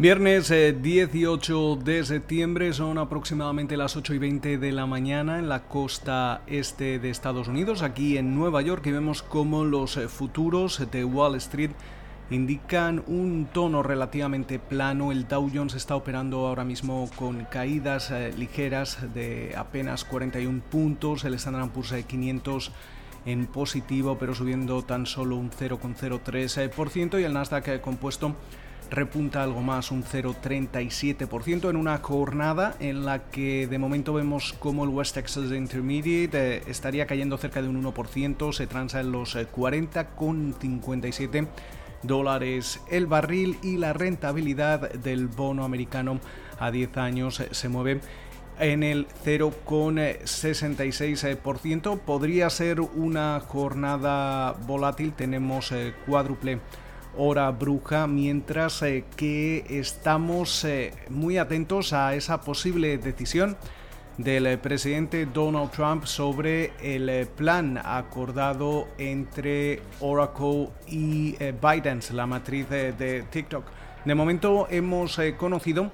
Viernes 18 eh, de septiembre son aproximadamente las 8 y 20 de la mañana en la costa este de Estados Unidos, aquí en Nueva York, y vemos cómo los eh, futuros de Wall Street indican un tono relativamente plano. El Dow Jones está operando ahora mismo con caídas eh, ligeras de apenas 41 puntos, el Standard Poor's 500 en positivo, pero subiendo tan solo un 0,03% y el Nasdaq compuesto repunta algo más, un 0,37% en una jornada en la que de momento vemos como el West Texas Intermediate eh, estaría cayendo cerca de un 1%, se transa en los 40,57 eh, dólares el barril y la rentabilidad del bono americano a 10 años eh, se mueve en el 0,66%. Podría ser una jornada volátil, tenemos cuádruple hora bruja, mientras eh, que estamos eh, muy atentos a esa posible decisión del eh, presidente Donald Trump sobre el plan acordado entre Oracle y ByteDance, la matriz de TikTok. De momento hemos conocido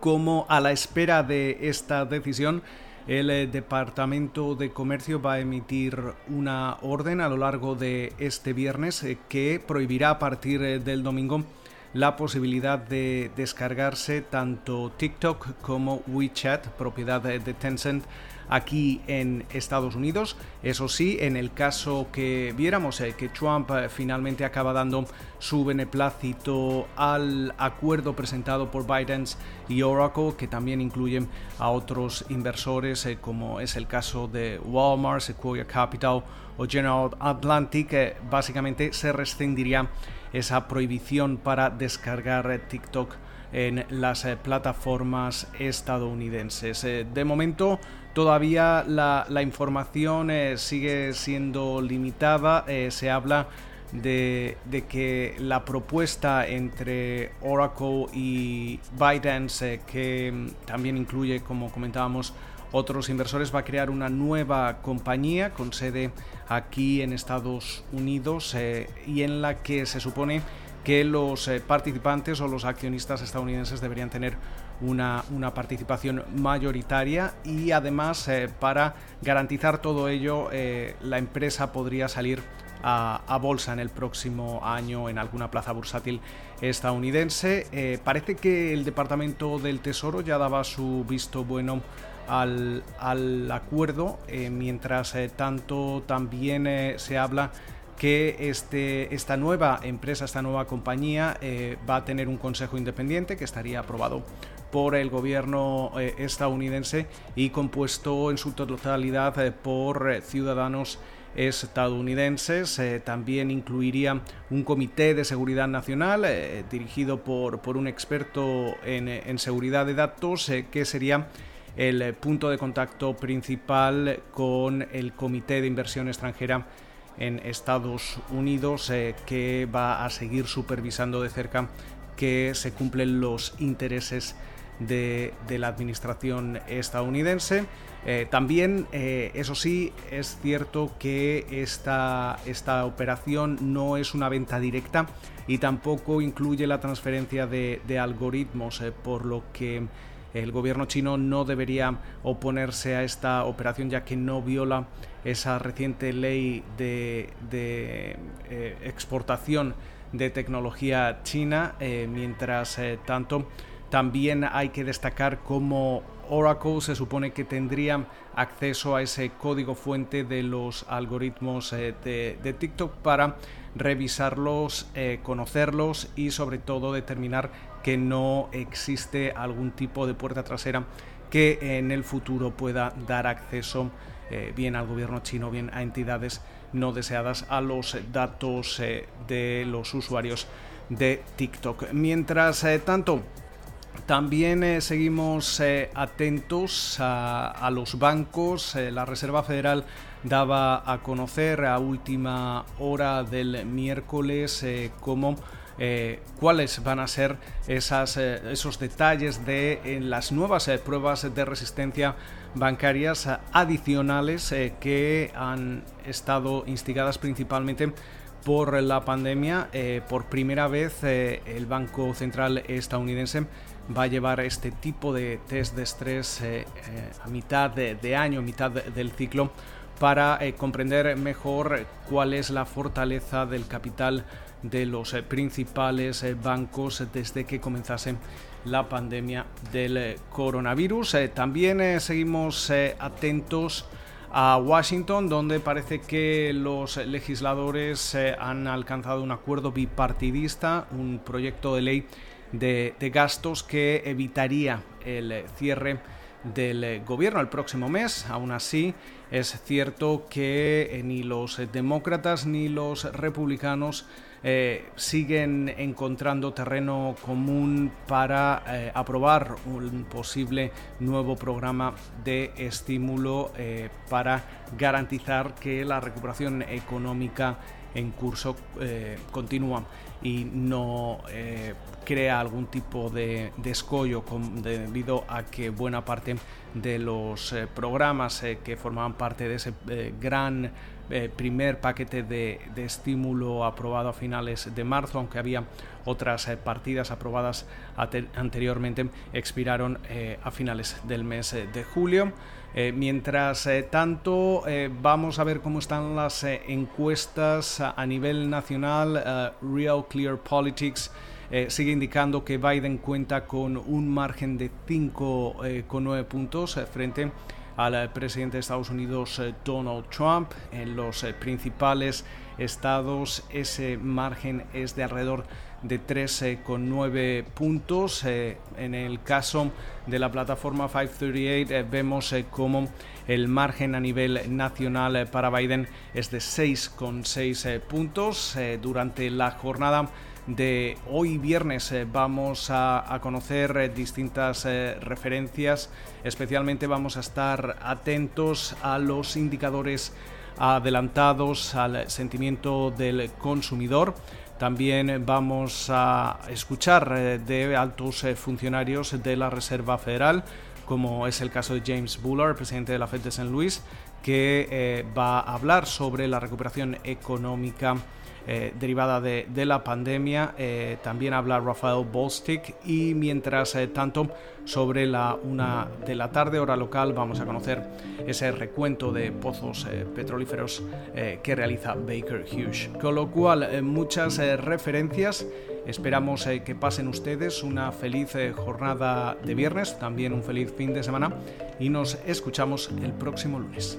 cómo a la espera de esta decisión el eh, Departamento de Comercio va a emitir una orden a lo largo de este viernes eh, que prohibirá a partir eh, del domingo la posibilidad de descargarse tanto TikTok como WeChat, propiedad de Tencent, aquí en Estados Unidos. Eso sí, en el caso que viéramos eh, que Trump eh, finalmente acaba dando su beneplácito al acuerdo presentado por Biden y Oracle, que también incluyen a otros inversores, eh, como es el caso de Walmart, Sequoia Capital o General Atlantic, básicamente se rescindiría esa prohibición para descargar TikTok en las plataformas estadounidenses. de momento Todavía la, información eh, sigue siendo limitada. Eh, se habla de, que la propuesta entre Oracle y ByteDance, eh, que mm, también incluye, como comentábamos, otros inversores, va a crear una nueva compañía con sede aquí en Estados Unidos y en la que se supone que los participantes o los accionistas estadounidenses deberían tener una, participación mayoritaria y además eh, para garantizar todo ello eh, la empresa podría salir a, bolsa en el próximo año en alguna plaza bursátil estadounidense. Eh, parece que el Departamento del Tesoro ya daba su visto bueno al, al acuerdo, mientras tanto también se habla que este, esta nueva empresa, esta nueva compañía va a tener un consejo independiente que estaría aprobado por el gobierno eh, estadounidense y compuesto en su totalidad eh, por eh, ciudadanos estadounidenses. también incluiría un comité de seguridad nacional dirigido por, por, un experto en, en seguridad de datos que sería el punto de contacto principal con el comité de inversión extranjera en Estados Unidos que va a seguir supervisando de cerca que se cumplen los intereses de, la administración estadounidense. Eh, también, eh, eso sí, es cierto que esta, esta operación no es una venta directa y tampoco incluye la transferencia de, algoritmos, eh, por lo que el gobierno chino no debería oponerse a esta operación ya que no viola esa reciente ley de, de exportación de tecnología china, mientras tanto también hay que destacar cómo Oracle se supone que tendría acceso a ese código fuente de los algoritmos eh, de, TikTok para revisarlos, eh, conocerlos y sobre todo determinar que no existe algún tipo de puerta trasera que en el futuro pueda dar acceso eh, bien al gobierno chino, bien a entidades no deseadas a los datos de los usuarios de TikTok. Mientras tanto, también eh, seguimos eh, atentos a, los bancos. Eh, la Reserva Federal daba a conocer a última hora del miércoles cómo cuáles van a ser esas, esos detalles de las nuevas pruebas de resistencia bancarias adicionales que han estado instigadas principalmente por la pandemia. por primera vez el Banco Central estadounidense va a llevar este tipo de test de estrés eh, eh, a mitad de, año, mitad del ciclo, para eh, comprender mejor cuál es la fortaleza del capital de los principales bancos desde que comenzase la pandemia del coronavirus. también seguimos atentos a Washington, donde parece que los legisladores han alcanzado un acuerdo bipartidista, un proyecto de ley de, gastos que evitaría el cierre del gobierno el próximo mes. Aún así, es cierto que eh, ni los demócratas ni los republicanos eh, siguen encontrando terreno común para eh, aprobar un posible nuevo programa de estímulo para garantizar que la recuperación económica en curso continúa y no crea algún tipo de, escollo debido a que buena parte de los eh, programas eh, que formaban parte de ese eh, gran primer paquete de, estímulo aprobado a finales de marzo, aunque había otras partidas aprobadas anteriormente, expiraron a finales del mes de julio. mientras tanto, vamos a ver cómo están las encuestas a nivel nacional. Real Clear Politics eh, sigue indicando que Biden cuenta con un margen de 5,9 eh, puntos eh, frente al presidente de Estados Unidos Donald Trump. En los principales estados ese margen es de alrededor de 13,9 puntos. en el caso de la plataforma 538 vemos como el margen a nivel nacional para Biden es de 6,6 puntos. durante la jornada de hoy viernes eh, vamos a, conocer eh, distintas eh, referencias, especialmente vamos a estar atentos a los indicadores adelantados al sentimiento del consumidor. También vamos a escuchar de altos funcionarios de la Reserva Federal, como es el caso de James Bullard, presidente de la Fed de St. Louis, que va a hablar sobre la recuperación económica eh, derivada de, la pandemia. Eh, también habla Rafael Bostic y mientras eh, tanto sobre la una de la tarde hora local vamos a conocer ese recuento de pozos petrolíferos que realiza Baker Hughes. Con lo cual muchas referencias. Esperamos que pasen ustedes una feliz jornada de viernes, también un feliz fin de semana y nos escuchamos el próximo lunes.